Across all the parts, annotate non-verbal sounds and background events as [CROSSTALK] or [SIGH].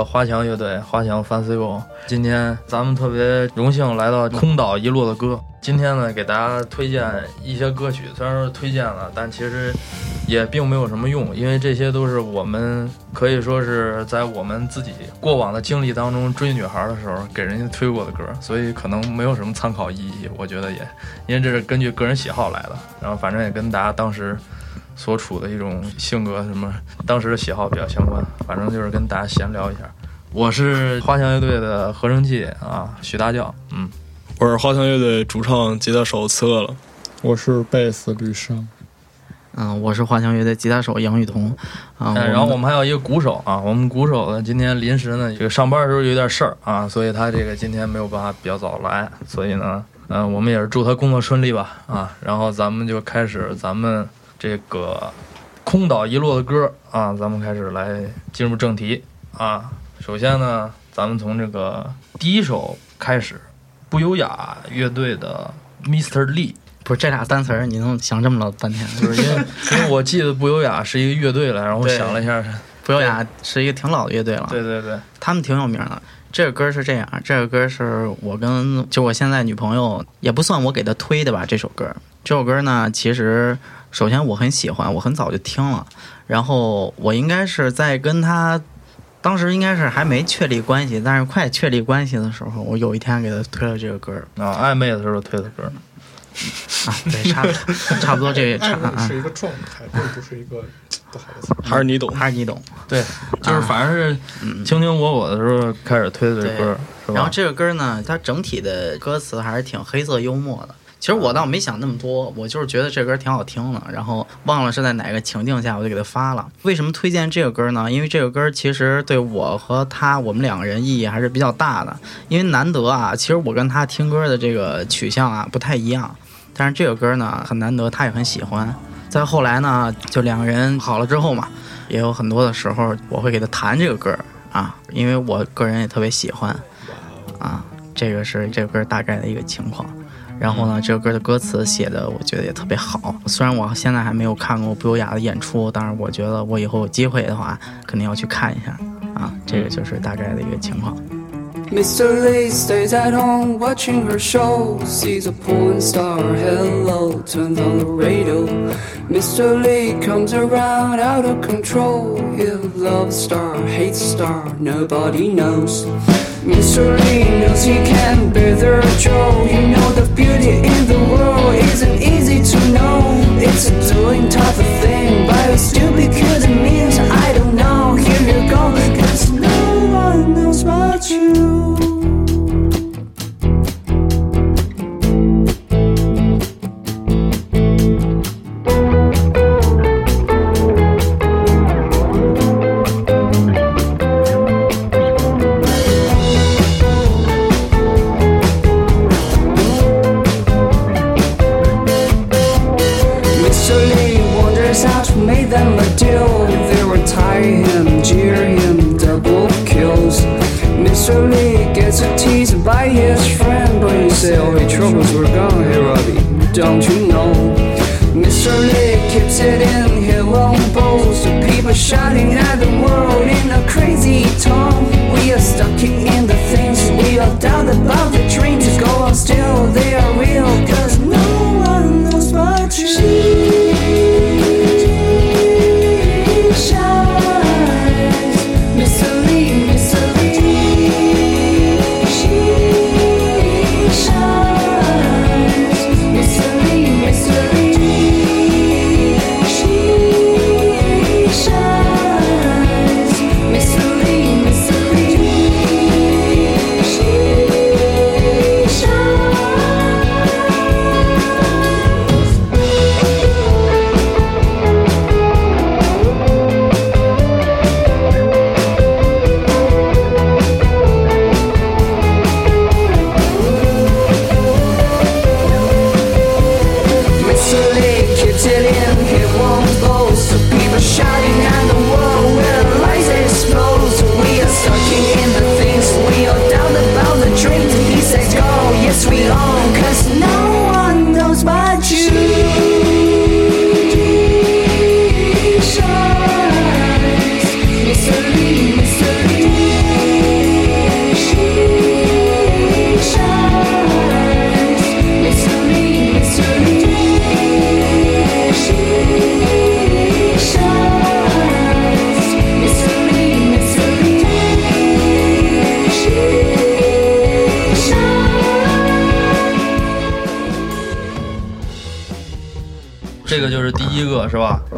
个花墙乐队，花墙 Fancy 今天咱们特别荣幸来到空岛一路的歌。今天呢，给大家推荐一些歌曲，虽然说推荐了，但其实也并没有什么用，因为这些都是我们可以说是在我们自己过往的经历当中追女孩的时候给人家推过的歌，所以可能没有什么参考意义。我觉得也，因为这是根据个人喜好来的，然后反正也跟大家当时。所处的一种性格，什么当时的喜好比较相关，反正就是跟大家闲聊一下。我是花墙乐队的合成器啊，许大教，嗯，我是花墙乐队主唱、吉他手刺客了，我是贝斯吕生，嗯，我是花墙乐队吉他手杨雨桐，啊，然后我们还有一个鼓手啊，我们鼓手呢今天临时呢这个上班的时候有点事儿啊，所以他这个今天没有办法比较早来，所以呢，嗯，我们也是祝他工作顺利吧，啊，然后咱们就开始咱们。这个空岛遗落的歌啊，咱们开始来进入正题啊。首先呢，咱们从这个第一首开始，不优雅乐队的 Mr. Lee，不是这俩单词儿，你能想这么老半天？[LAUGHS] 就是因为因为我记得不优雅是一个乐队来，然后我想了一下，不优雅是一个挺老的乐队了。对对对，他们挺有名的。这个歌是这样，这个歌是我跟就我现在女朋友，也不算我给她推的吧。这首歌，这首歌呢，其实。首先我很喜欢，我很早就听了，然后我应该是在跟他当时应该是还没确立关系，但是快确立关系的时候，我有一天给他推了这个歌啊，暧昧的时候推的歌啊，对，差不多 [LAUGHS] 差不多这个啊，是一个状态，并不是一个不好的词，还是你懂，还是你懂，对，就是反正是卿卿我我的时候开始推的这歌，然后这个歌呢，它整体的歌词还是挺黑色幽默的。其实我倒没想那么多，我就是觉得这歌挺好听的，然后忘了是在哪个情境下，我就给他发了。为什么推荐这个歌呢？因为这个歌其实对我和他我们两个人意义还是比较大的。因为难得啊，其实我跟他听歌的这个取向啊不太一样，但是这个歌呢很难得，他也很喜欢。再后来呢，就两个人好了之后嘛，也有很多的时候我会给他弹这个歌啊，因为我个人也特别喜欢啊。这个是这个歌大概的一个情况。然后呢，这首歌的歌词写的，我觉得也特别好。虽然我现在还没有看过不优雅的演出，但是我觉得我以后有机会的话，肯定要去看一下。啊，这个就是大概的一个情况。Mr. Lee stays at home watching her show. Sees a porn star, hello, turns on the radio. Mr. Lee comes around out of control. He loves star, hates star, nobody knows. Lee knows he can't bear the joy. You know the beauty in the world isn't easy to know. It's a doing type of thing, but it's still because it means I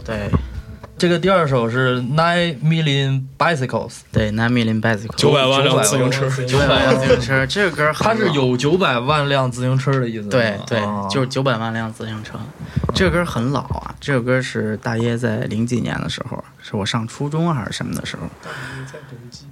对这个第二首是 Nine Million Bicycles，对，Nine Million Bicycles，九百万辆自行车，九百万辆自行车，[LAUGHS] 这个歌它是老有九百万辆自行车的意思。对对啊，就是九百万辆自行车。这个歌很老啊，这首歌是大约在零几年的时候，是我上初中还是什么的时候？在冬季，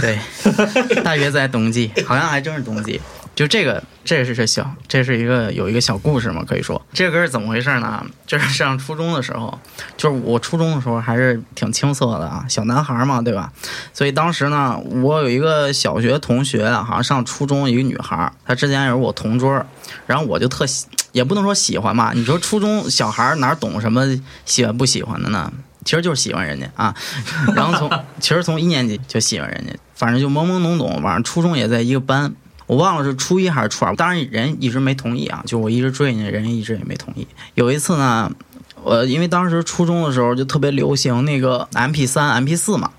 对，大约在冬季，好像还真是冬季。就这个，这是这小，这是一个有一个小故事嘛，可以说这歌是怎么回事呢？就是上初中的时候，就是我初中的时候还是挺青涩的啊，小男孩嘛，对吧？所以当时呢，我有一个小学同学，好像上初中一个女孩，她之前也是我同桌，然后我就特喜，也不能说喜欢吧，你说初中小孩哪懂什么喜欢不喜欢的呢？其实就是喜欢人家啊，然后从其实从一年级就喜欢人家，反正就懵懵懂懂，反正初中也在一个班，我忘了是初一还是初二，当然人一直没同意啊，就我一直追人家，人家一直也没同意。有一次呢，我因为当时初中的时候就特别流行那个 MP 三、MP 四嘛，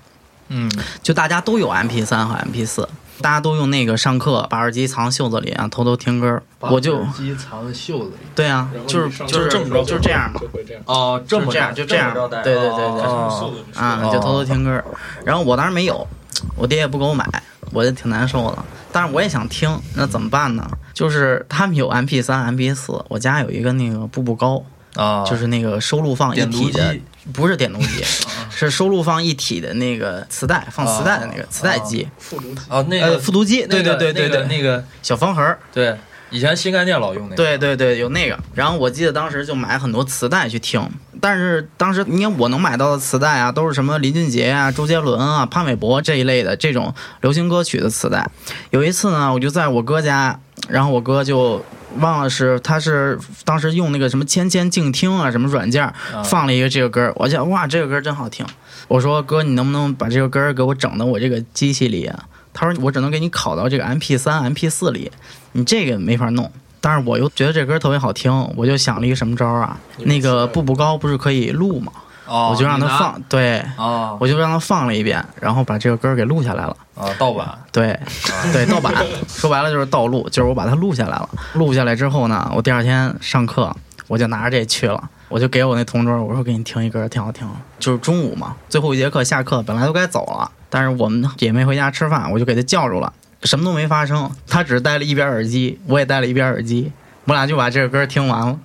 嗯，就大家都有 MP 三和 MP 四，大家都用那个上课把耳机藏袖子里啊，偷偷听歌。我就耳机藏在袖子里。对啊就是就是这么着就是这样嘛就。会这样。哦，这么就这样就这样对对对对哦啊，就偷偷听歌。然后我当时没有，我爹也不给我买，我就挺难受的。但是我也想听，那怎么办呢？就是他们有 MP 三、MP 四，我家有一个那个步步高，啊，就是那个收录放一体的机，不是点读机，[LAUGHS] 是收录放一体的那个磁带，放磁带的那个磁带机，复读体啊，那呃，个复读机，对对对对对，那个小方盒儿，对，以前新概念老用那个。对对对，有那个。然后我记得当时就买很多磁带去听，但是当时你看我能买到的磁带啊，都是什么林俊杰啊、周杰伦啊、潘玮柏这一类的这种流行歌曲的磁带。有一次呢，我就在我哥家，然后我哥就。忘了是他是当时用那个什么千千静听啊什么软件放了一个这个歌儿，我想哇这个歌儿真好听，我说哥你能不能把这个歌儿给我整到我这个机器里啊？他说我只能给你拷到这个 MP 三 MP 四里，你这个没法弄。但是我又觉得这歌特别好听，我就想了一个什么招儿啊？那个步步高不是可以录吗？哦，我就让他放，对，哦我就让他放了一遍，然后把这个歌给录下来了。啊盗版对，[LAUGHS] 对，盗版，说白了就是盗录，就是我把它录下来了。录下来之后呢，我第二天上课我就拿着这去了，我就给我那同桌，我说给你听一歌，挺好听。就是中午嘛，最后一节课下课，本来都该走了，但是我们也没回家吃饭，我就给他叫住了，什么都没发生，他只戴了一边耳机，我也戴了一边耳机，我俩就把这个歌听完了。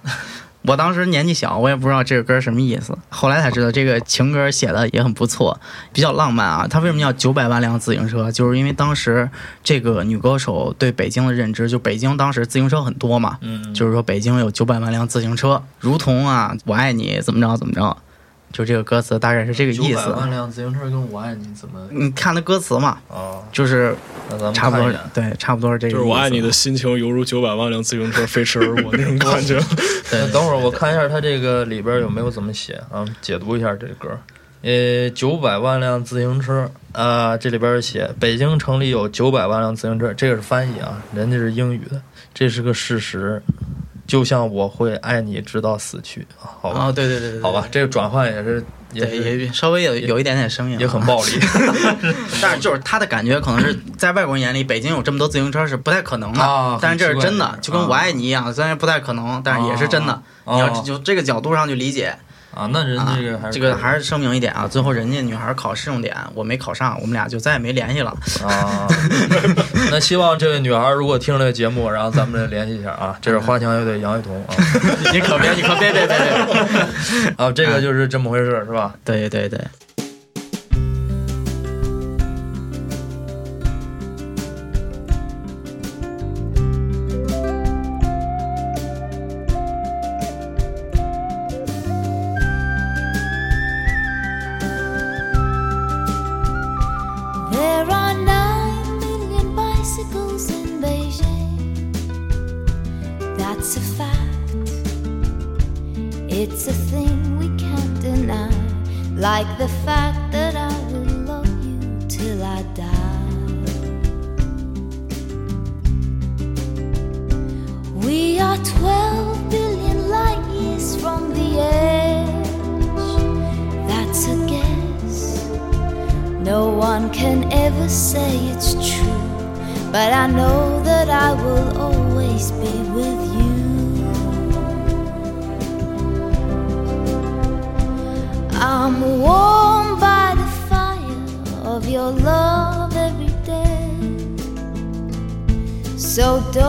我当时年纪小，我也不知道这个歌什么意思。后来才知道，这个情歌写的也很不错，比较浪漫啊。他为什么叫九百万辆自行车？就是因为当时这个女歌手对北京的认知，就北京当时自行车很多嘛，嗯，就是说北京有九百万辆自行车，如同啊我爱你怎么着怎么着，就这个歌词大概是这个意900思。万辆自行车跟我爱你怎么你看那歌词嘛，啊？就是差不多对，差不多是这个意思。就是我爱你的心情犹如九百万辆自行车飞驰而过那种感觉。[LAUGHS] 对等会儿我看一下它这个里边有没有怎么写啊？解读一下这个歌。呃，九百万辆自行车啊、这里边写北京城里有九百万辆自行车，这个是翻译啊，人家是英语的，这是个事实。就像我会爱你直到死去，啊好吧，哦，对对对好吧，，这个转换也是也，是也稍微有有一点点生硬啊，也很暴力。[LAUGHS] 但是就是他的感觉，可能是在外国人眼里，北京有这么多自行车是不太可能的。啊但是这是真的就跟我爱你一样，虽然不太可能，但是也是真的。啊你要就这个角度上去理解啊，那人家这个还是这个还是声明一点啊。最后人家女孩考试用点，我没考上，我们俩就再也没联系了。啊，那希望这位女孩如果听这个节目，然后咱们再联系一下啊。这是花墙乐队杨雨桐啊，[LAUGHS] 你可别，你可别别别别！[LAUGHS] 啊，这个就是这么回事，是吧？对对对，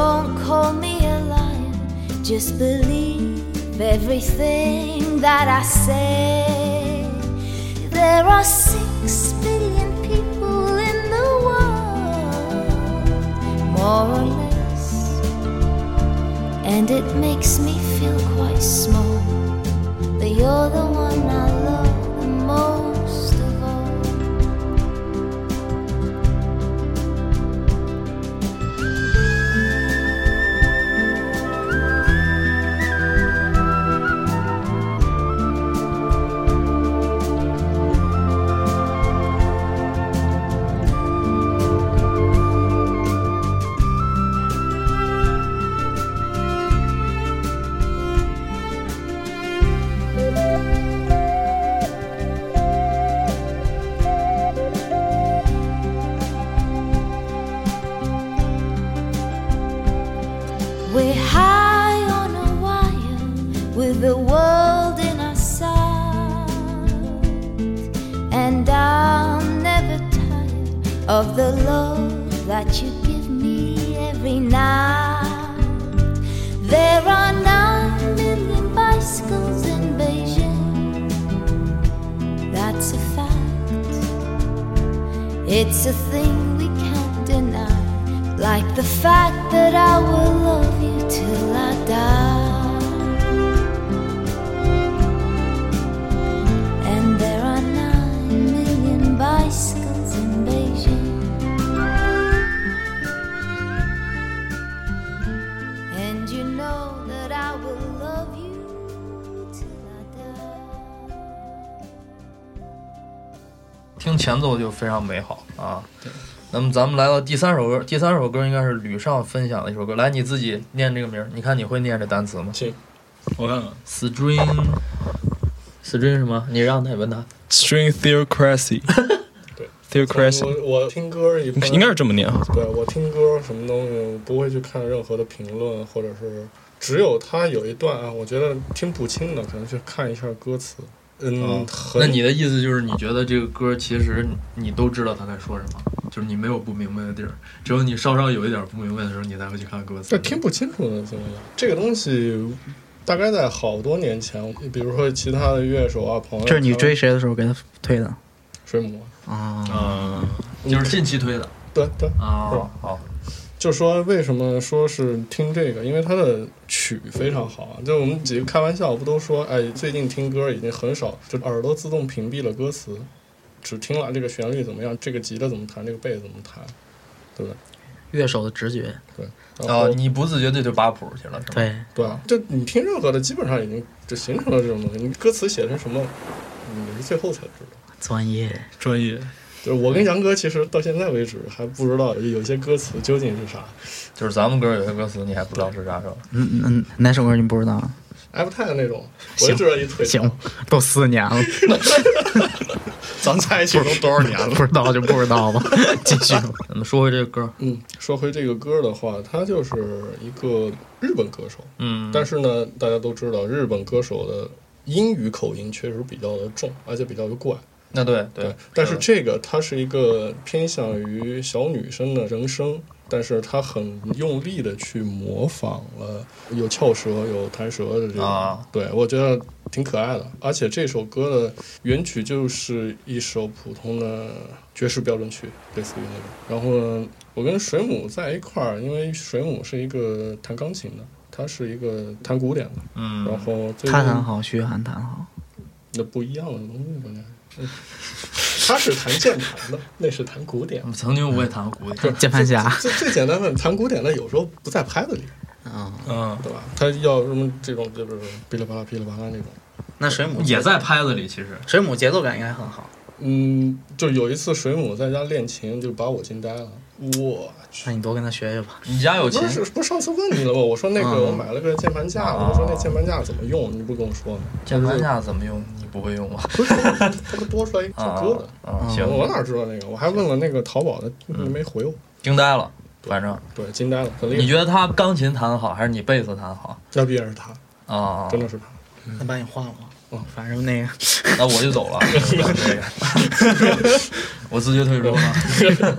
don't call me a liar, just believe everything that I say. There are six billion people in the world, more or less, and it makes me feel quite small. But you're the one I love 听前奏就非常美好啊。那么咱们来到第三首歌，第三首歌应该是吕尚分享的一首歌。来，你自己念这个名儿，你看你会念这单词吗行，我看看？String，String 什么？你让他问他。，string theocracy，[LAUGHS] 对 theocracy，我我听歌一般应该是这么念啊。对我听歌什么东西，我不会去看任何的评论，或者是只有他有一段啊，我觉得听不清的，可能去看一下歌词。嗯，那你的意思就是，你觉得这个歌其实你都知道他在说什么，就是你没有不明白的地儿，只有你稍稍有一点不明白的时候，你才会去看歌词这。听不清楚的情况下，这个东西大概在好多年前，比如说其他的乐手啊朋友，这是你追谁的时候给他推的？水母，啊？嗯，就是近期推的。对对，啊，好，就说为什么说是听这个，因为它的曲非常好啊。就我们几个开玩笑，不都说，哎，最近听歌已经很少，就耳朵自动屏蔽了歌词，只听了这个旋律怎么样，这个吉他怎么弹，这个贝怎么弹，对不对？乐手的直觉，然后、哦，你不自觉的就扒谱去了，是吧？对，对啊，就你听任何的，基本上已经就形成了这种东西。你歌词写成什么，你是最后才知道。专业。专业。就是我跟杨哥其实到现在为止还不知道有些歌词究竟是啥。就是咱们歌有些歌词你还不知道是啥是吧？嗯嗯，哪首歌你不知道？F 泰那种，我就知道一腿。行，都四年了，[LAUGHS] 咱在一起都多少年了？不知道就不知道吧。继续。[LAUGHS] 咱们说回这个歌，嗯，说回这个歌的话，他就是一个日本歌手，嗯，但是呢，大家都知道日本歌手的英语口音确实比较的重，而且比较的怪。那对对，但是这个它是一个偏向于小女生的人声，但是它很用力的去模仿了有翘舌、有弹舌的这种，啊对我觉得挺可爱的。而且这首歌的原曲就是一首普通的爵士标准曲，类似于那种。然后呢，我跟水母在一块儿，因为水母是一个弹钢琴的，他是一个弹古典的，嗯，然后最近他弹好，徐涵弹好。那不一样的东西，关键是。嗯 [LAUGHS] 他是弹键盘的，那是弹古典。曾经我也弹过古典，[LAUGHS] 键盘侠。[LAUGHS] 最最简单的弹古典的，有时候不在拍子里，嗯，嗯，对吧？他要什么这种就是噼里啪啦噼里啪啦那种。那水母也在拍子里，其实水母节奏感应该很好。嗯，就有一次水母在家练琴，就把我惊呆了。我去！那你多跟他学学吧。你家有钱不是不是上次问你了吗？我说那个嗯我买了个键盘架，啊我说那键盘架怎么用？你不跟我说吗？键盘架怎么用？你不会用吗？不是，它不多出来一首啊歌的。啊，嗯行，我哪知道那个？我还问了那个淘宝的，没回我。惊呆了，反正对，惊呆了，很厉害。你觉得他钢琴弹得好，还是你贝斯弹得好？要必然是他，啊，真的是他。那把你换了吗？反正那个那我就走了，[LAUGHS] 这个 [LAUGHS] 我自觉退出了。[LAUGHS]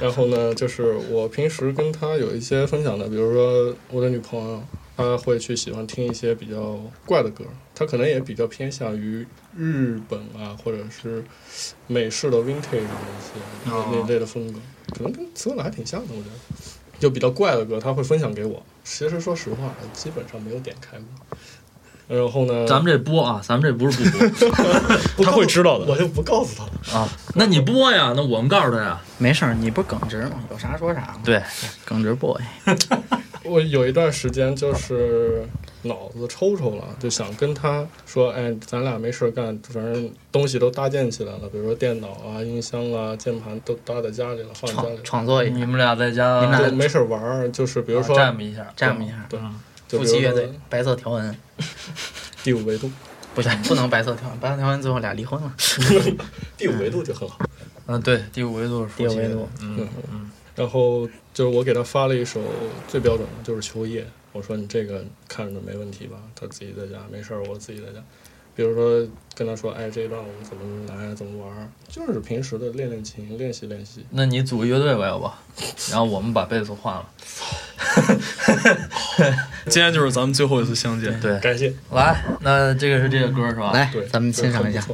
然后呢，就是我平时跟他有一些分享的，比如说我的女朋友，她会去喜欢听一些比较怪的歌，她可能也比较偏向于日本啊，或者是美式的 vintage 的一些那那类的风格，可能跟词文还挺像的，我觉得。就比较怪的歌，他会分享给我。其实说实话，基本上没有点开过。然后呢，咱们这播啊，咱们这不是不播 [LAUGHS] 他会知道的我就不告诉他了。啊，那你播呀，那我们告诉他呀。没事儿，你不耿直吗？有啥说啥嘛。对，耿直 boy，[LAUGHS] 我有一段时间就是脑子抽抽了，就想跟他说，哎，咱俩没事干，反正东西都搭建起来了，比如说电脑啊、音箱啊、键盘都搭在家里了，放在家里创了。创作一下，你们俩在家你们俩没事儿玩儿，就是比如说，占一下，占一下。对夫妻乐队，白色条纹，[LAUGHS] 第五维度，[LAUGHS] 不行，不能白色条纹，白色条纹最后俩离婚了。[LAUGHS] 第五维度就很好。嗯，对，第五维度是夫妻第五维度嗯嗯，然后就是我给他发了一首最标准的，就是《秋夜》。我说你这个看着没问题吧？他自己在家没事儿，我自己在家。比如说跟他说，哎，这一段我们怎么来，怎么玩，就是平时的练练琴，练习练习。那你组个乐队吧，要不？[LAUGHS] 然后我们把贝斯换了。[LAUGHS] 今天就是咱们最后一次相见。对，感谢，来，那这个是这个歌是吧？来对，，咱们欣赏一下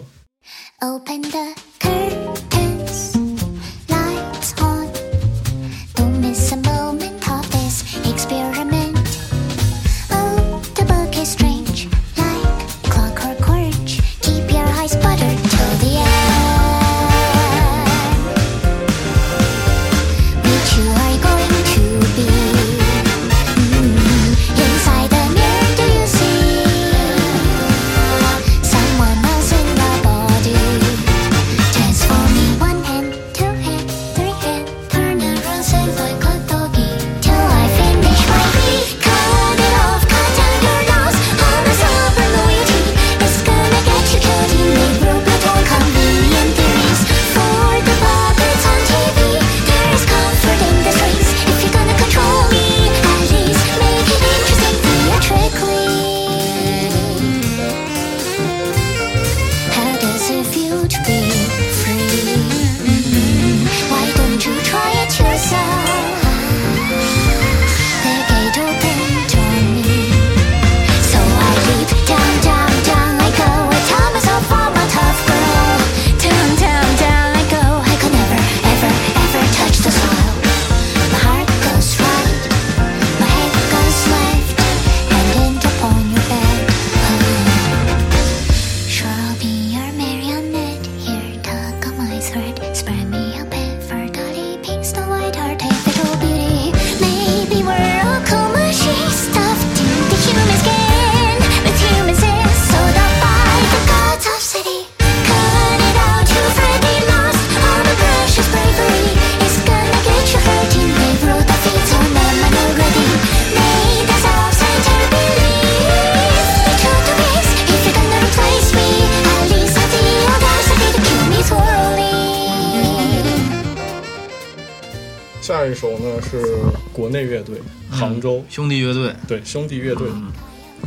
对兄弟乐队，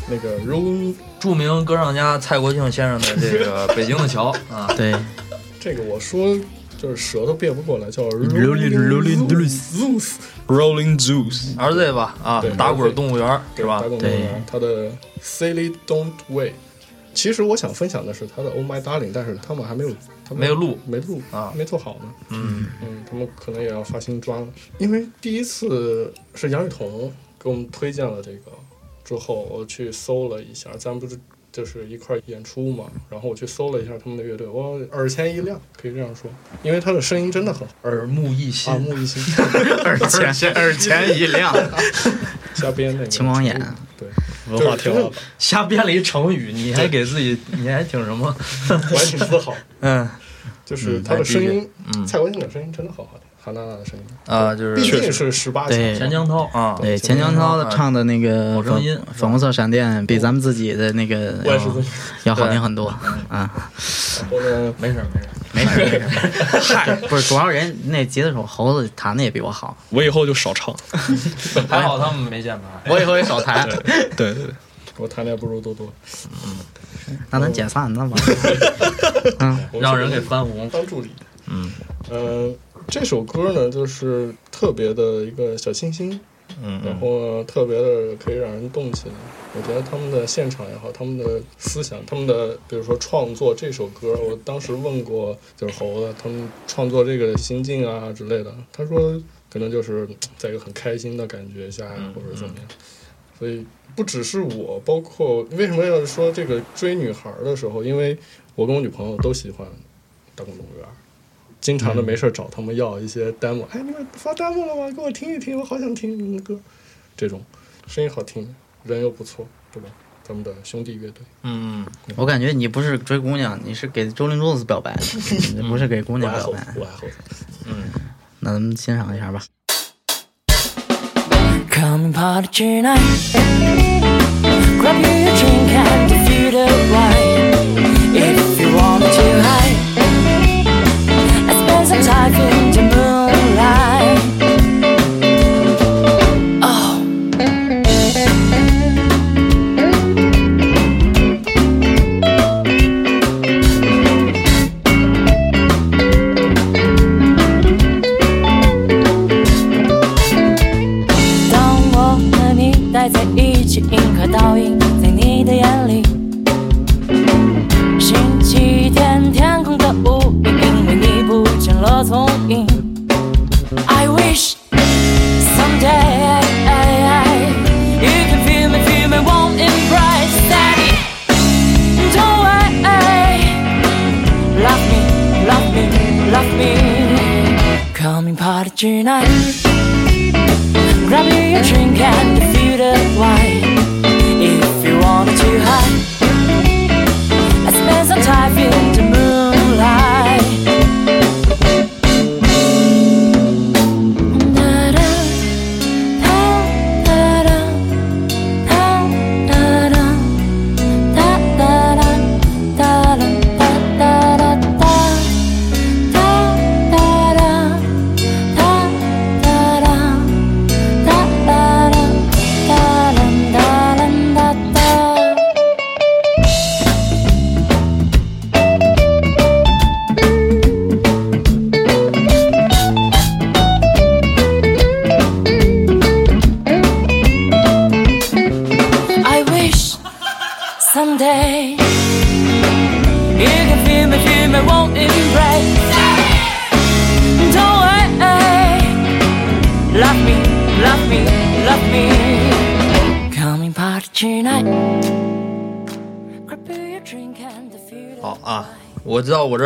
那个 Rolling，著名歌唱家蔡国庆先生的这个 [LAUGHS]《北京的桥》啊，对，这个我说就是舌头变不过来，叫 Rolling- Rolling Zeus，Rolling Juice，RZ 吧啊对，打滚动物园是吧？打？工动物对。园，他的 Silly Don't Wait。其实我想分享的是他的 Oh My Darling，但是他们还没有，他们没有录没录啊。没做好呢。嗯，嗯，他们可能也要发新专了，因为第一次是杨雨桐给我们推荐了这个，之后我去搜了一下，咱不是就是一块演出嘛，然后我去搜了一下他们的乐队，我耳前一亮，可以这样说，因为他的声音真的很好，耳目一新 [LAUGHS] 耳新，目一新，耳前耳前一亮，瞎编那个 [LAUGHS] 青光眼，对，文化天花板。瞎编了一成语，你还给自己，你还挺什么？我还挺自豪，[LAUGHS] 嗯就是他的声音，嗯蔡国庆的声音真的好好听，韩娜娜的声音，啊，就毕是竟是十八对强，钱江涛啊，对，钱江涛唱的那个好声音粉粉红色闪电比咱们自己的那个要好听很多啊。没事没事，没事没事，嗨，[LAUGHS] 不是主要人那吉他手猴子弹的也比我好，我以后就少唱。[LAUGHS] 还好他们没键盘。[LAUGHS] 我以后也少弹。对对对，我谈恋爱不如多多。嗯那咱解散那吧。嗯，让人给翻红。当助理。嗯嗯，这首歌呢，就是特别的一个小清新，嗯嗯然后呢，特别的可以让人动起来。我觉得他们的现场也好，他们的思想，他们的比如说创作这首歌，我当时问过就是猴子，他们创作这个心境啊之类的，他说可能就是在一个很开心的感觉下，嗯或者怎么样。所以不只是我，包括为什么要说这个追女孩的时候，因为我跟我女朋友都喜欢大公动物园。经常的没事儿找他们要一些 demo，、哎，你们发 demo 了吗？给我听一听，我好想听你们的歌。这种声音好听，人又不错，对吧？咱们的兄弟乐队，嗯，我感觉你不是追姑娘，你是给周林珠子表白，[LAUGHS] 你不是给姑娘表白。，我爱猴。那咱们欣赏一下吧。Come and party tonight. Grab you a drink and a few the wine. If you want to hide, Sometimes in the moonlight. was home.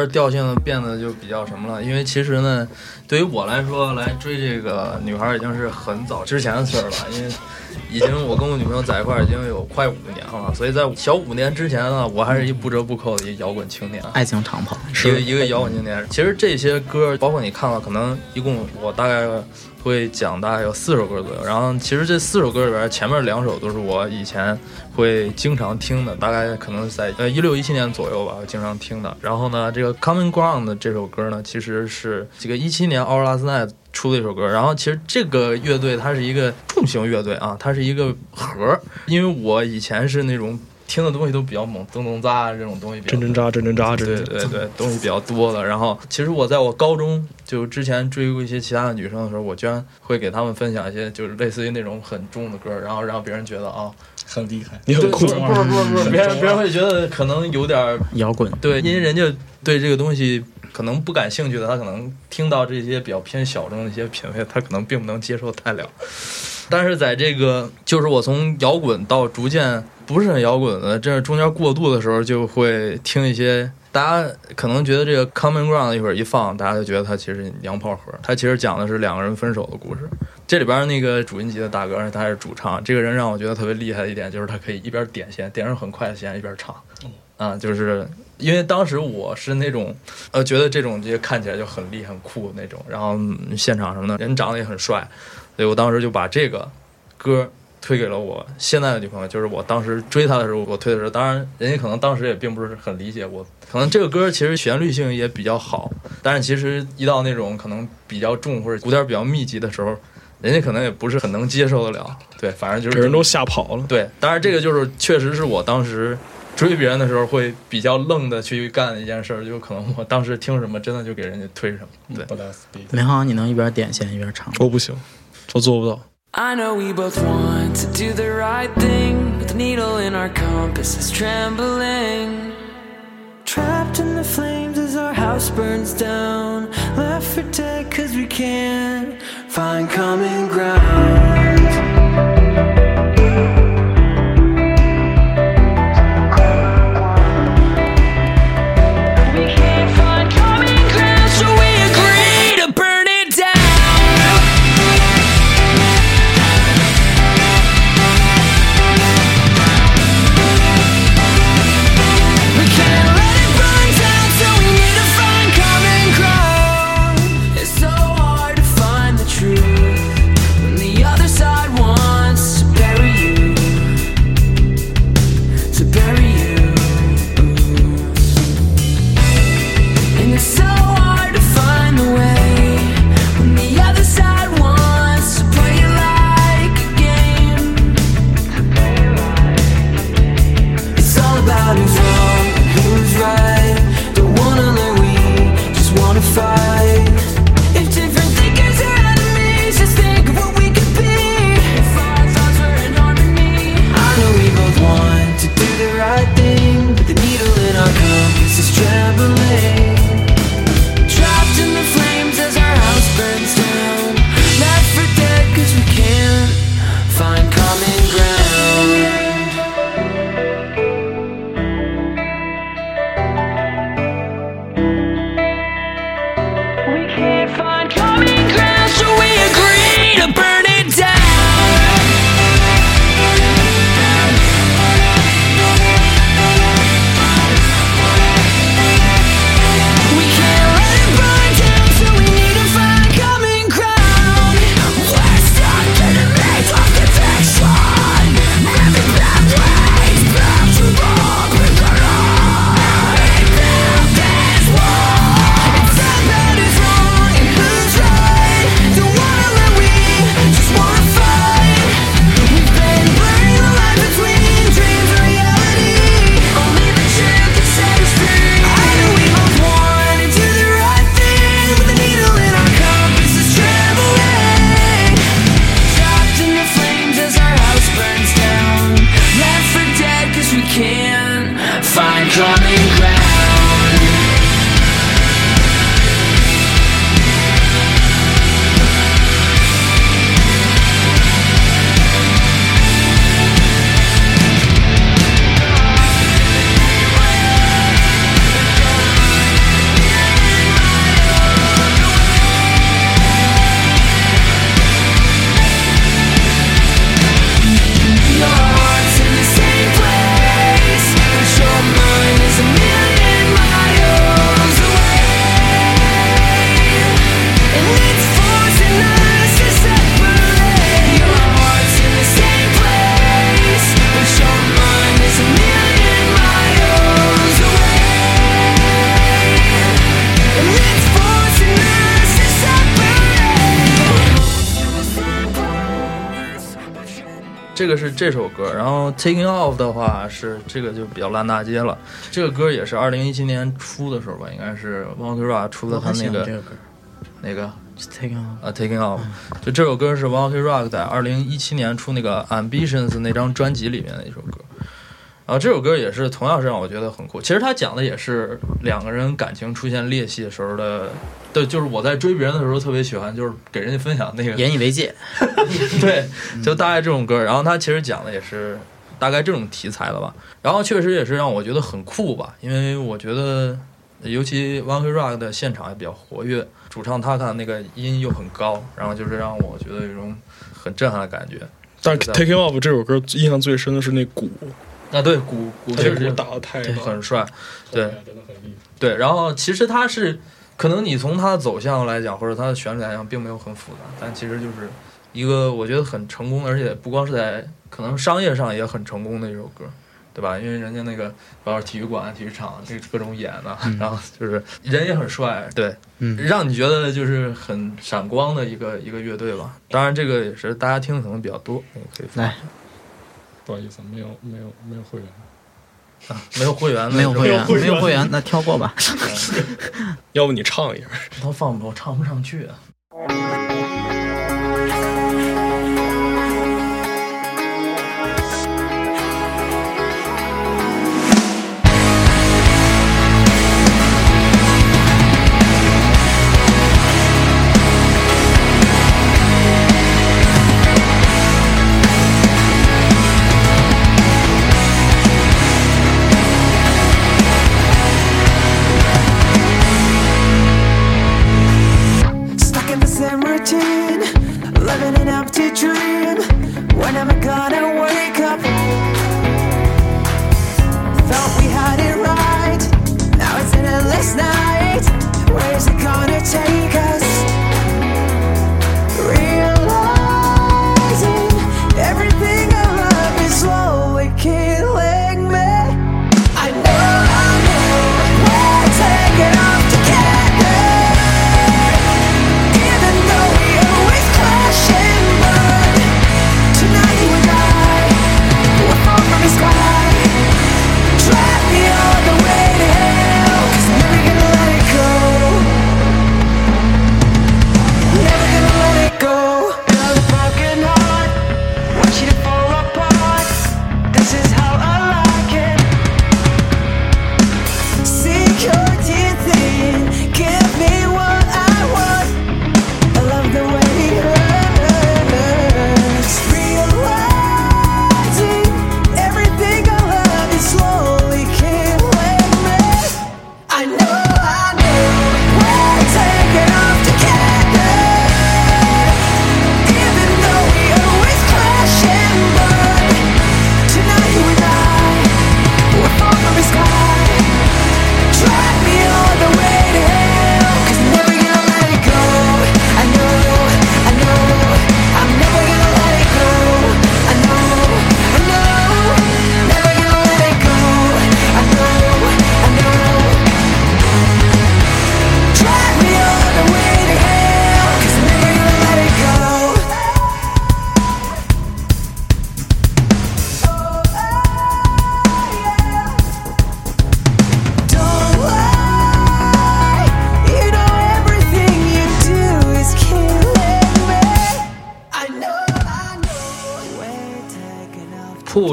调性变得就比较什么了，因为其实呢，对于我来说，来追这个女孩已经是很早之前的事儿了，因为已经我跟我女朋友在一块已经有快五年了，所以在小五年之前呢，我还是一不折不扣的一摇滚青年。爱情长跑，一个一个摇滚青年。其实这些歌，包括你看了，可能一共我大概会讲大概有四首歌左右。然后其实这四首歌里边，前面两首都是我以前会经常听的，大概可能在呃一六一七年左右吧，我经常听的。然后呢，这个 Common Ground 这首歌呢，其实是这个一七年 Our Last Night 出的一首歌。然后其实这个乐队它是一个重型乐队啊，它是一个盒儿，因为我以前是那种。听的东西都比较猛，噔噔扎这种东西比较真真扎，真真扎，真对真对对，东西比较多的。然后，其实我在我高中就之前追过一些其他的女生的时候，我居然会给她们分享一些就是类似于那种很重的歌，然后让别人觉得啊，很厉害。你很酷不是不是不是，别人别人会觉得可能有点儿 [LAUGHS] 摇滚。对，因为人家对这个东西可能不感兴趣的，他可能听到这些比较偏小众的一些品味，他可能并不能接受太了。但是在这个就是我从摇滚到逐渐不是很摇滚的这中间过渡的时候，就会听一些大家可能觉得这个 Common Ground 一会儿一放，大家就觉得它其实娘炮盒，它其实讲的是两个人分手的故事。这里边那个主音级的大哥他是主唱，这个人让我觉得特别厉害的一点就是他可以一边点弦，点上很快的弦一边唱。啊，就是因为当时我是那种，呃，觉得这种这些看起来就很厉害、很酷那种，然后、嗯现场什么的，人长得也很帅，所以我当时就把这个歌推给了我现在的女朋友，就是我当时追她的时候，我推的时候，当然人家可能当时也并不是很理解我，可能这个歌其实旋律性也比较好，但是其实一到那种可能比较重或者鼓点比较密集的时候，人家可能也不是很能接受得了，对，反正就是人都吓跑了。对，当然这个就是确实是我当时追别人的时候会比较愣的去干的一件事儿，就可能我当时听什么，真的就给人家推什么。对。林航，你能一边点线一边唱吗？我不行，I know we both want to do the right thing But the needle in our compass is trembling. Trapped in the flames as our house burns down. Left for dead cause we can't find common ground. Taking Off 的话是这个就比较烂大街了。这个歌也是二零一七年初的时候吧，应该是 Wonky Rock 出的他那个哪个 Taking Off。啊 Taking Off，就这首歌是 Wonky Rock 在二零一七年出那个 Ambitions 那张专辑里面的一首歌。然后这首歌也是同样是让我觉得很酷。其实他讲的也是两个人感情出现裂隙的时候的，对，就是我在追别人的时候特别喜欢，就是给人家分享那个引以为戒，[LAUGHS] 对，就大概这种歌。然后他其实讲的也是大概这种题材了吧。然后确实也是让我觉得很酷吧，因为我觉得，尤其 One Ok Rock 的现场也比较活跃，主唱他看那个音又很高，然后就是让我觉得有一种很震撼的感觉。但是《Taking Off》这首歌印象最深的是那鼓，啊，对，鼓鼓确实打的太很帅，对真的很厉害。对。然后其实他是，可能你从它的走向来讲，或者它的旋律来讲，并没有很复杂，但其实就是一个我觉得很成功，而且不光是在可能商业上也很成功的一首歌。对吧？因为人家那个，包括体育馆、体育场，这各种演的，然后就是人也很帅，对，嗯让你觉得就是很闪光的一个一个乐队吧。当然，这个也是大家听的可能比较多，那个可以放来，不好意思，没有没有没有会员。啊没有会员没有会员，[LAUGHS] 会员没有会员，那跳过吧。[LAUGHS] [LAUGHS] 要不你唱一下？他放不，我唱不上去啊。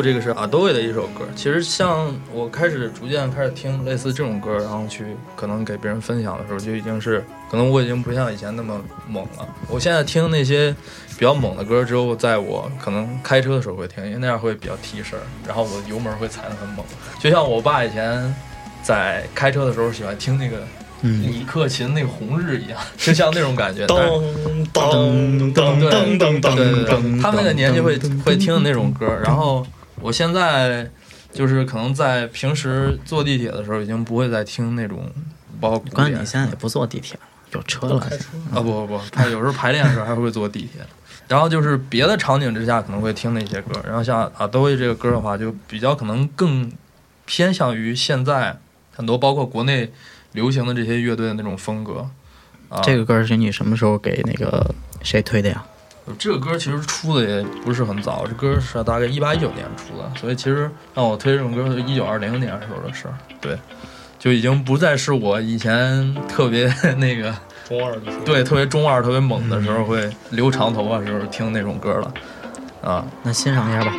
这个是阿多维的一首歌。其实像我开始逐渐开始听类似这种歌，然后去可能给别人分享的时候，就已经是可能我已经不像以前那么猛了。我现在听那些比较猛的歌，只有在我可能开车的时候会听，因为那样会比较提神儿，然后我的油门会踩得很猛。就像我爸以前在开车的时候喜欢听那个嗯，李克勤那个《红日》一样，就像那种感觉。但是当当当当当当对对对，当，他们那个年纪会会听的那种歌。然后我现在就是可能在平时坐地铁的时候，已经不会再听那种包括关键你现在也不坐地铁了，有车了。啊不不不，他有时候排练的时候还会坐地铁。然后就是别的场景之下可能会听那些歌，然后像啊都会这个歌的话，就比较可能更偏向于现在很多包括国内流行的这些乐队的那种风格。啊，这个歌是你什么时候给那个谁推的呀？这个歌其实出的也不是很早，这歌是大概一八一九年出的，所以其实让我推这种歌是一九二零年时候的事儿。对，就已经不再是我以前特别 [LAUGHS] 那个中二的时候，对特别中二、特别猛的时候会留长头发时候听那种歌了。啊，那欣赏一下吧。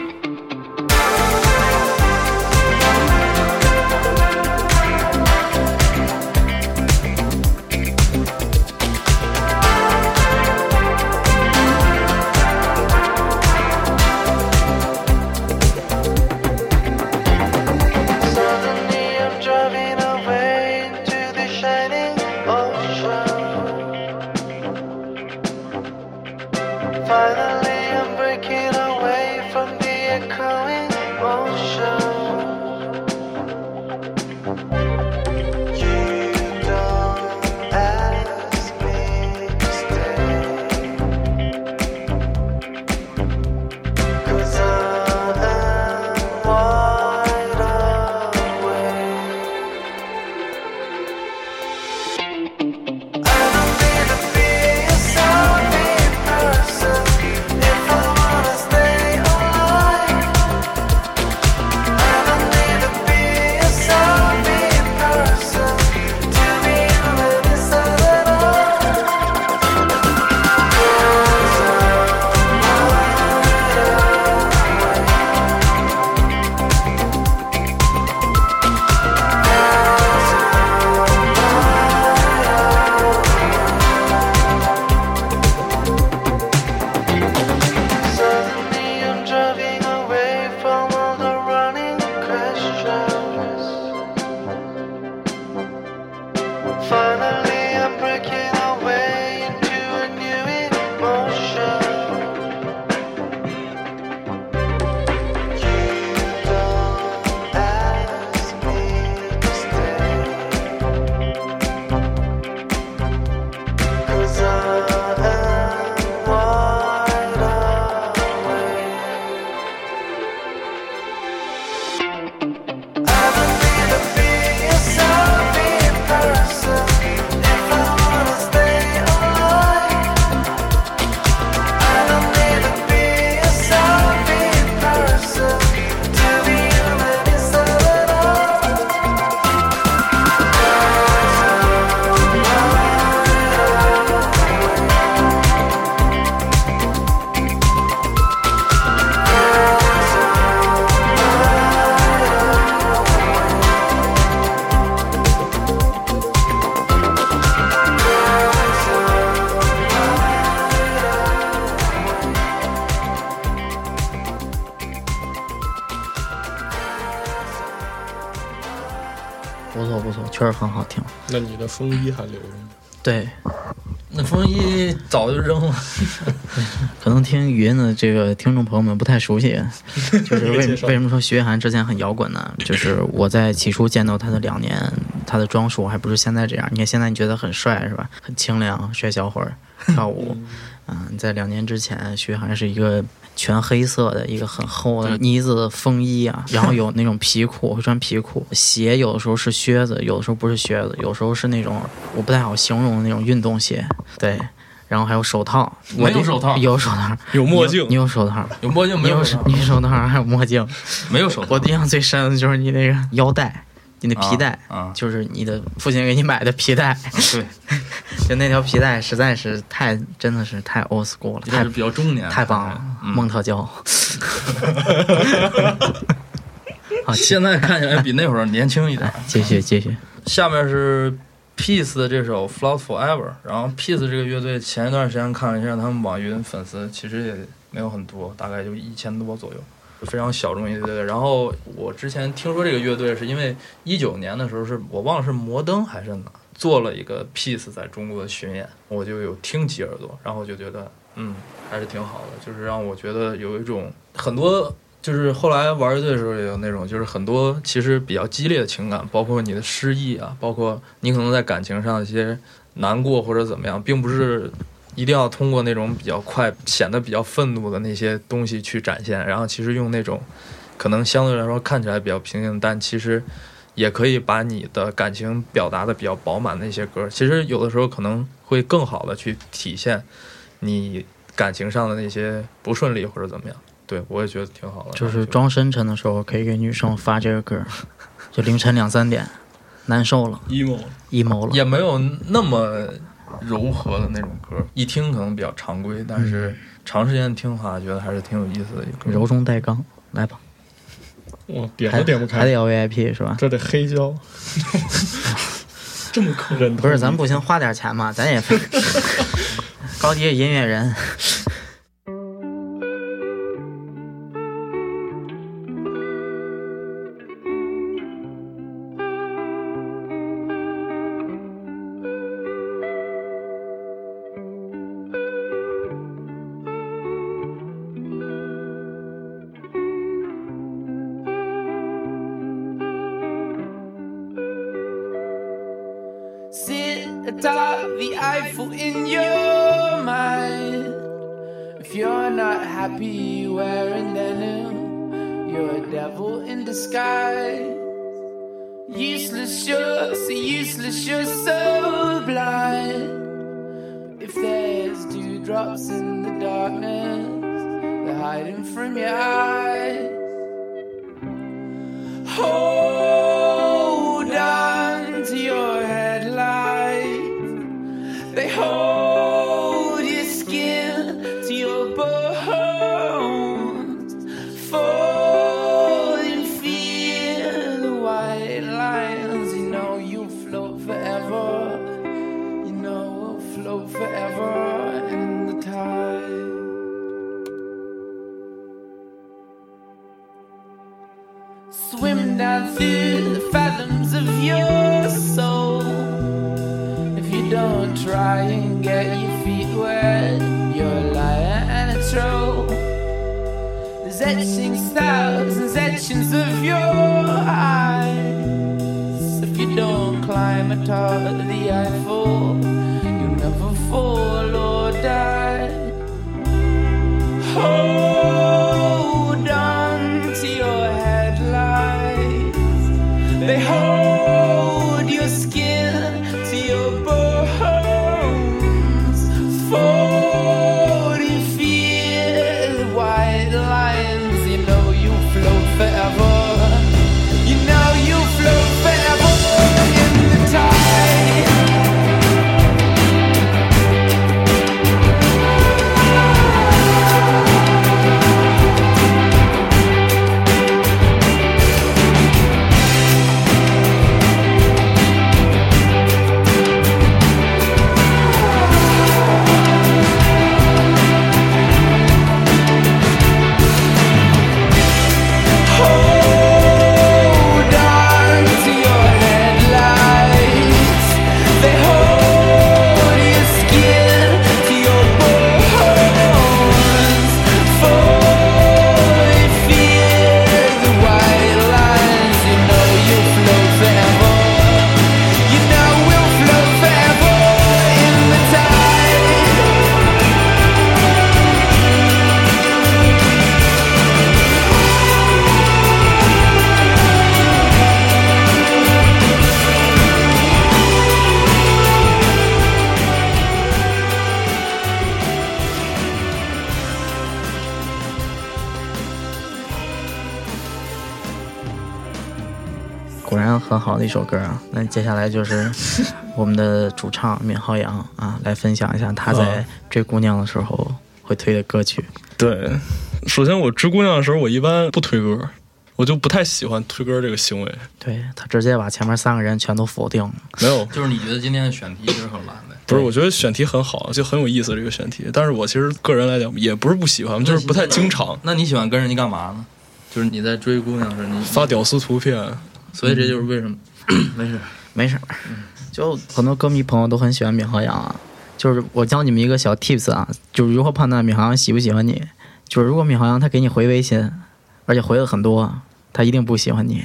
确实很好听。那你的风衣还留着吗？对，那风衣早就扔了。[LAUGHS] 可能听语音的这个听众朋友们不太熟悉，就是为介绍为什么说徐涵之前很摇滚呢？就是我在起初见到他的两年，他的装束还不是现在这样。你看现在你觉得很帅是吧？很清凉，帅小伙儿跳舞。[LAUGHS] 嗯，在两年之前，徐涵是一个全黑色的一个很厚的呢子风衣啊，[LAUGHS] 然后有那种皮裤，会穿皮裤，鞋有的时候是靴子，有的时候不是靴子，有时候是那种我不太好形容的那种运动鞋，对。然后还有手套，没有手套有手套，有墨镜你有手套，有墨镜没有手套？你手套还有墨镜。没有手套。我印象最深的就是你那个腰带，你的皮带，啊啊就是你的父亲给你买的皮带，对，[LAUGHS] 就那条皮带实在是太，真的是太 old school 了，太这是比较中年，太棒了，嗯蒙特胶。[LAUGHS] [LAUGHS] 好，现在看起来比那会儿年轻一点。继续继续，下面是 Peace 的这首《Float Forever》，然后 Peace 这个乐队前一段时间看了一下他们网易云粉丝，其实也没有很多，大概就一千多左右，非常小众一个乐队。然后我之前听说这个乐队是因为一九年的时候是我忘了是摩登还是哪做了一个 piece 在中国的巡演，我就有听几耳朵，然后就觉得嗯还是挺好的，就是让我觉得有一种很多。就是后来玩乐队的时候也有那种，就是很多其实比较激烈的情感，包括你的失意啊，包括你可能在感情上一些难过或者怎么样，并不是一定要通过那种比较快显得比较愤怒的那些东西去展现，然后其实用那种可能相对来说看起来比较平静，但其实也可以把你的感情表达的比较饱满的一些歌，其实有的时候可能会更好的去体现你感情上的那些不顺利或者怎么样。对，我也觉得挺好的。就是装深沉的时候，可以给女生发这个歌，就凌晨两三点，难受了 emo，emo 了。也没有那么柔和的那种歌，一听可能比较常规，但是长时间听的话，觉得还是挺有意思的一个。柔中带刚，来吧，哇，点还都点不开，还得要 VIP 是吧？这得黑胶，[LAUGHS] 这么坑人不是，咱不行，花点钱嘛，咱也 [LAUGHS] 高级音乐人。mir don't try and get your feet wet, you're a liar and a troll. There's etchings, thousands etchings of your eyes. If you don't climb atop the Eiffel, you'll never fall or die. Hold 很好的一首歌啊。那接下来就是 [LAUGHS] 我们的主唱闵浩洋啊，来分享一下他在追姑娘的时候会推的歌曲。对，首先我追姑娘的时候，我一般不推歌，我就不太喜欢推歌这个行为。对他直接把前面三个人全都否定了。没有，[LAUGHS] 就是你觉得今天的选题其实很烂的，不是，我觉得选题很好，就很有意思这个选题。但是我其实个人来讲，也不是不喜欢，就是不太经常那你喜欢跟人家干嘛呢？就是你在追姑娘时，你发，屌丝图片。所以这就是为什么。没事，没事，就很多歌迷朋友都很喜欢闵浩洋啊。就是我教你们一个小 tips 啊，就是如何判断闵浩洋喜不喜欢你。就是如果闵浩洋他给你回微信，而且回了很多，他一定不喜欢你。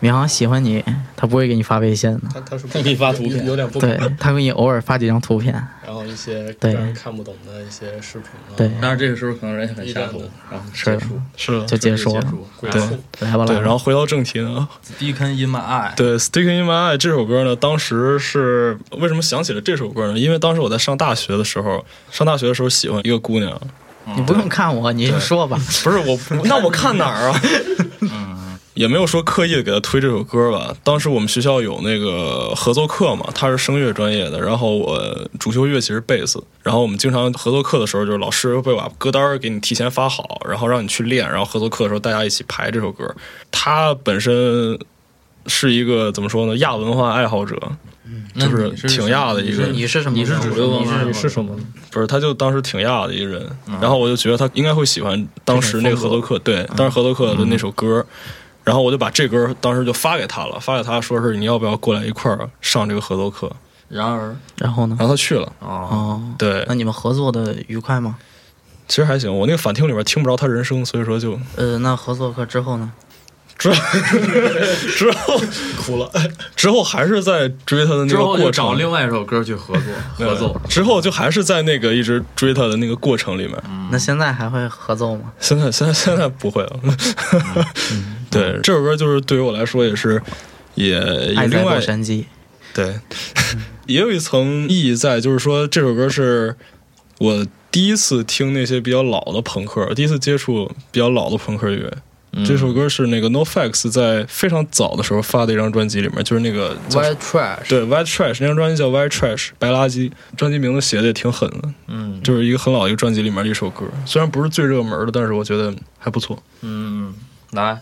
闵浩洋喜欢你，他不会给你发微信的。他他是他给你发图片。有有点不对他给你偶尔发几张图片，然后一些对让人看不懂的一些视频啊，对。但是这个时候可能人家很下头，然后是是，就结束了。对。来吧来吧，然后回到正题呢，Stick in my eye，对《Stick in My Eye》这首歌呢，当时是为什么想起了这首歌呢？因为当时我在上大学的时候，上大学的时候喜欢一个姑娘，你不用看我，你就说吧。不是我，那我看哪儿啊？[LAUGHS] 也没有说刻意的给他推这首歌吧。当时我们学校有那个合作课嘛，他是声乐专业的，然后我主修乐器是贝斯，然后我们经常合作课的时候，就是老师会把歌单给你提前发好，然后让你去练，然后合作课的时候大家一起排这首歌。他本身是一个怎么说呢，亚文化爱好者，那就是挺亚的一个你是什么？你是主流文化你是什么？不是，他就当时挺亚的一个人，然后我就觉得他应该会喜欢当时那个合作课，对，当时合作课的那首歌，然后我就把这歌当时就发给他了，发给他说是你要不要过来一块儿上这个合作课，然而，然后呢？然后他去了，哦，哦，对那，你们合作的愉快吗？其实还行，我那个反听里边听不着他人声，所以说就呃，那合作课之后呢？之之后哭了，之后还是在追他的那个过后就找程。另外一首歌去合作合奏，之后就还是在那个一直追他的那个过程里面，那现在还会合奏吗？现在现在现在不会了。[LAUGHS] 对，这首歌就是对于我来说也是也也爱在另外洛杉矶。对，[LAUGHS] 也有一层意义在，就是说这首歌是我第一次听那些比较老的朋克，第一次接触比较老的朋克乐。这首歌是那个 NoFX 在非常早的时候发的一张专辑里面，就是那个叫 White Trash，对 White Trash 那张专辑叫 White Trash 白垃圾，专辑名字写的也挺狠的，嗯。就是一个很老一个专辑里面的一首歌，虽然不是最热门的，但是我觉得还不错。嗯，来，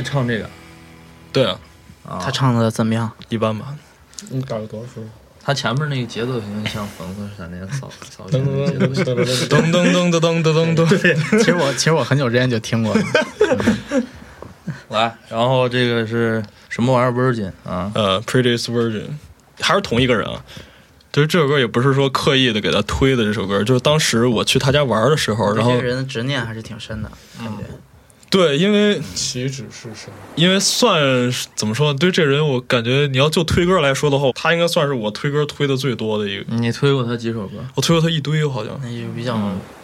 家唱这个，对啊，啊他唱的怎么样？一般吧。你打了多少分？他前面那个节奏型像粉色闪电扫 [LAUGHS] 扫噔噔噔噔噔噔，噔噔噔噔噔噔噔，其实我其实我很久之前就听过了。来，然后这个是什么玩意儿？Virgin 啊，呃，Prettiest Virgin，还是同一个人啊。就是这首歌也不是说刻意的给他推的这首歌，就是当时我去他家玩的时候，然后对这个人的执念还是挺深的，感觉。对，因为岂止是什么？因为算怎么说，对这人我感觉你要就推歌来说的话，他应该算是我推歌推的最多的一个。你推过他几首歌？我推过他一堆，好像。那就比较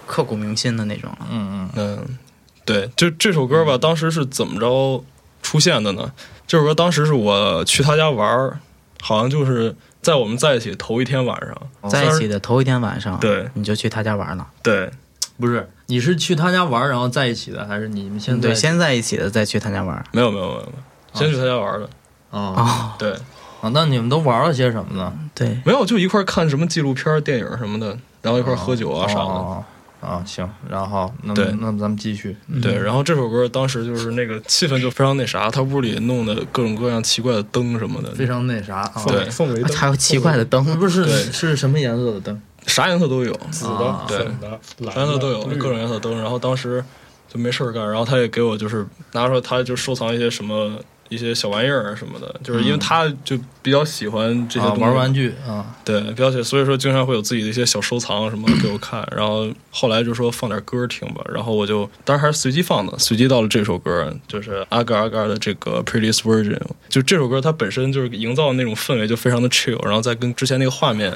刻骨铭心的那种了。嗯嗯，嗯，对，就这首歌吧，当时是怎么着出现的呢？这首歌当时是我去他家玩儿，好像就是在我们在一起头一天晚上，在一起的头一天晚上，对你就去他家玩了。对，不是，你是去他家玩然后在一起的，还是你们先对，先在一起的，再去他家玩。没有没有没有没有，先去他家玩的，哦。哦，对，啊？那你们都玩了些什么呢？对，没有就一块看什么纪录片、电影什么的，然后一块喝酒啊啥的。哦啊，行，然后那对。那咱们继续。对，然后这首歌当时就是那个气氛就非常那啥，他屋里弄的各种各样奇怪的灯什么的，非常那啥啊，对。氛围灯，还有奇怪的灯，不是是什么颜色的灯？啥颜色都有，紫啊的、对粉的、蓝啥颜色都有，各种颜色灯。然后当时就没事儿干，然后他也给我就是拿出来，他就收藏一些什么一些小玩意儿啊什么的，就是因为他就比较喜欢这些玩玩具啊，对，比较喜，所以说经常会有自己的一些小收藏什么的给我看。然后后来就说放点歌听吧，然后我就当时还是随机放的，随机到了这首歌，就是阿嘎阿嘎的这个 Prettiest Virgin。就这首歌它本身就是营造那种氛围就非常的 chill，然后再跟之前那个画面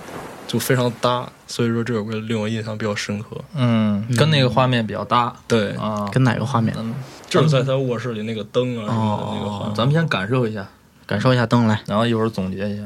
就非常搭，所以说这首歌令我印象比较深刻。嗯，跟那个画面比较搭对，啊。跟哪个画面？嗯，就是在他卧室里那个灯啊什么的那个画面。咱们先感受一下，感受一下灯来。然后一会儿总结一下。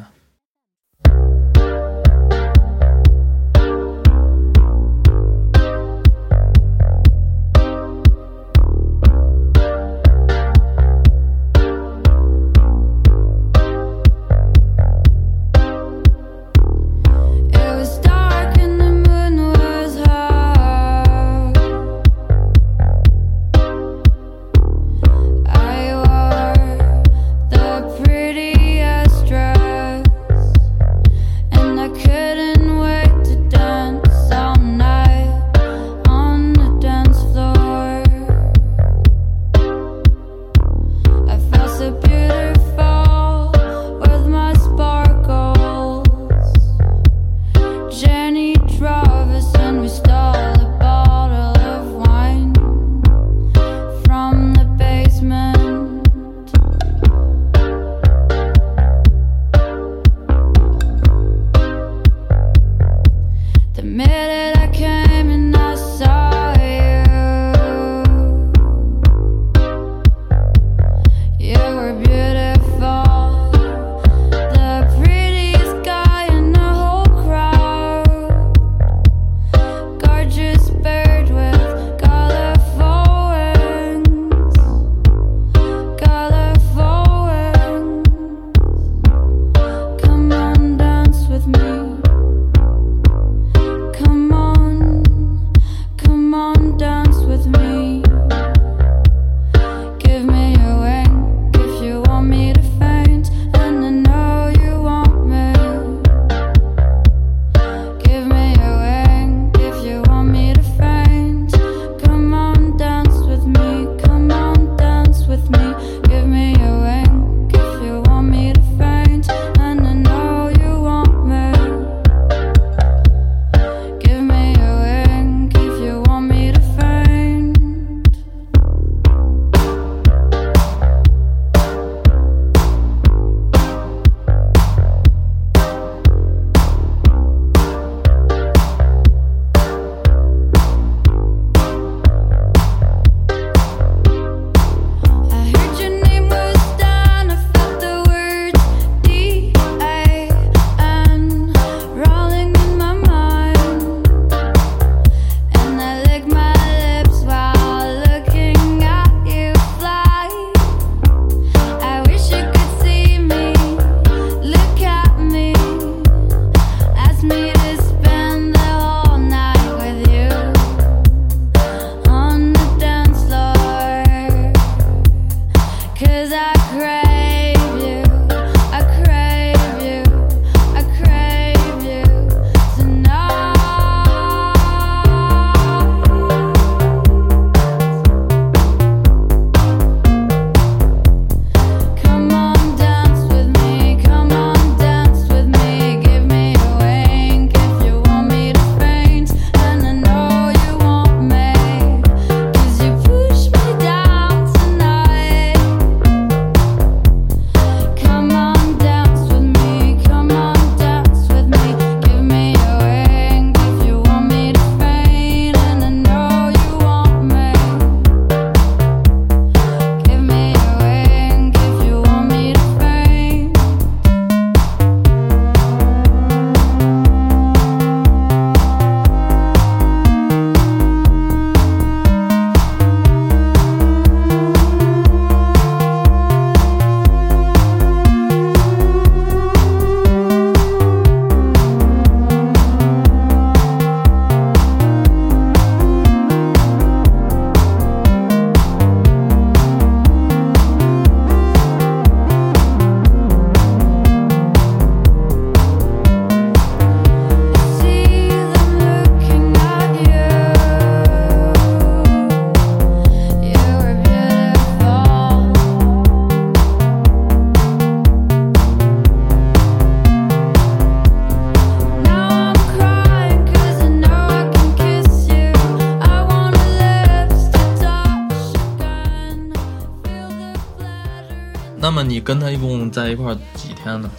么你跟他一共在一块儿几天呢？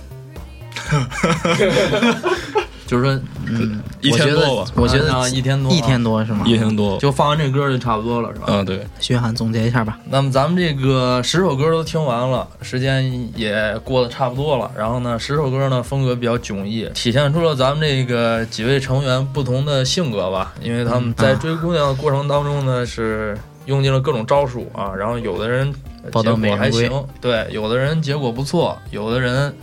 [LAUGHS] 就是说，嗯，一我觉得天多吧我觉得啊一天多啊一天多是吗？一天多，就放完这歌就差不多了，是吧？嗯，对，徐涵总结一下吧。那么咱们这个十首歌都听完了，时间也过得差不多了。然后呢，十首歌呢风格比较迥异，体现出了咱们这个几位成员不同的性格吧。因为他们在追姑娘的过程当中呢，是用尽了各种招数啊。然后有的人呃抱得结果还美人归行，对，有的人结果不错，有的人。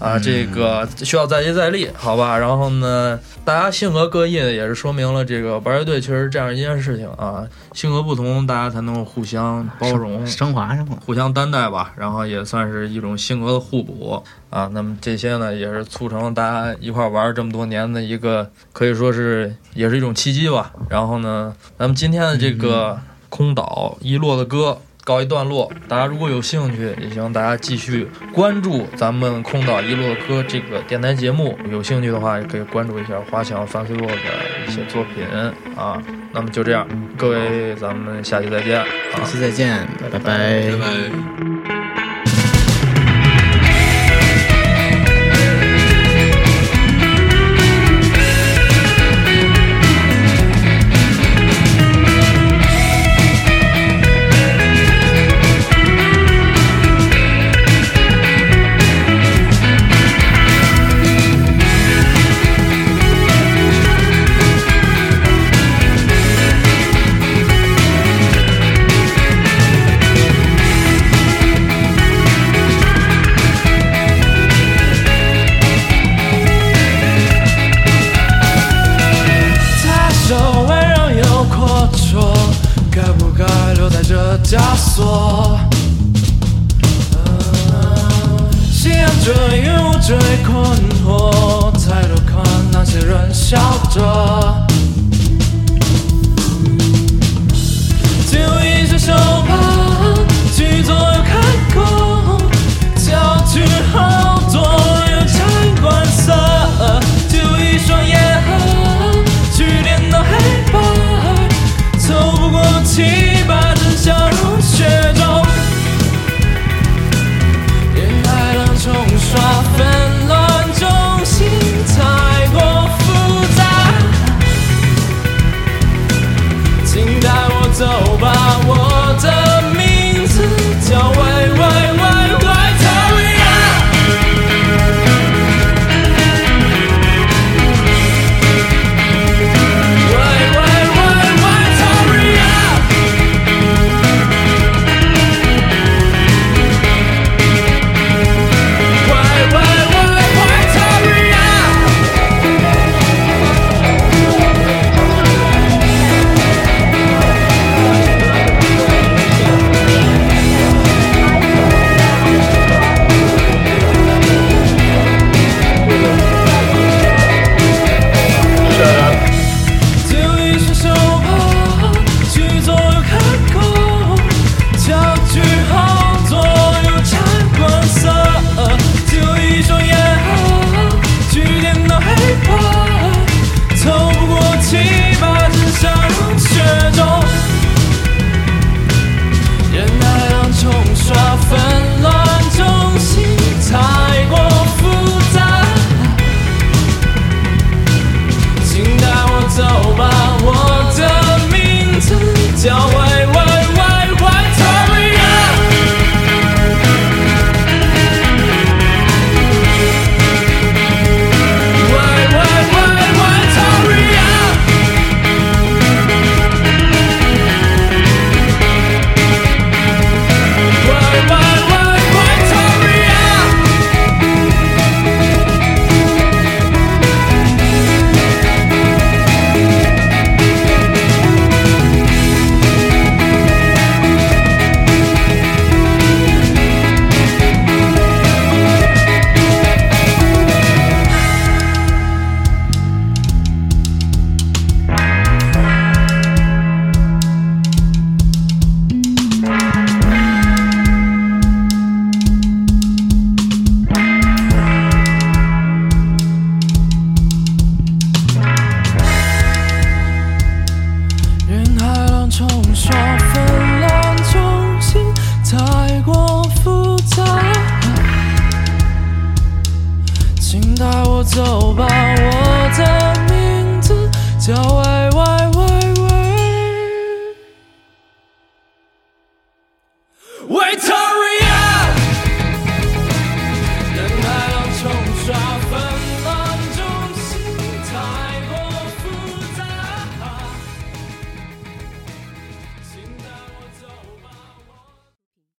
啊，这个需要再接再厉，好吧？然后呢，大家性格各异呢，也是说明了这个玩乐队确实这样一件事情啊，性格不同，大家才能互相包容、升华。互相担待吧，然后也算是一种性格的互补啊。那么这些呢，也是促成了大家一块玩这么多年的一个，可以说是也是一种契机吧。然后呢，咱们今天的这个空岛一落的歌。告一段落，大家如果有兴趣，也希望大家继续关注咱们空岛一洛哥这个电台节目。有兴趣的话，也可以关注一下花墙范飞洛的一些作品啊。那么就这样，各位，咱们下期再见啊！下期再见，拜拜拜拜。